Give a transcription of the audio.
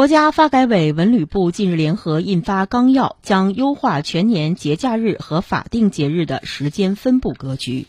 国家发改委文旅部近日联合印发纲要将优化全年节假日和法定节日的时间分布格局。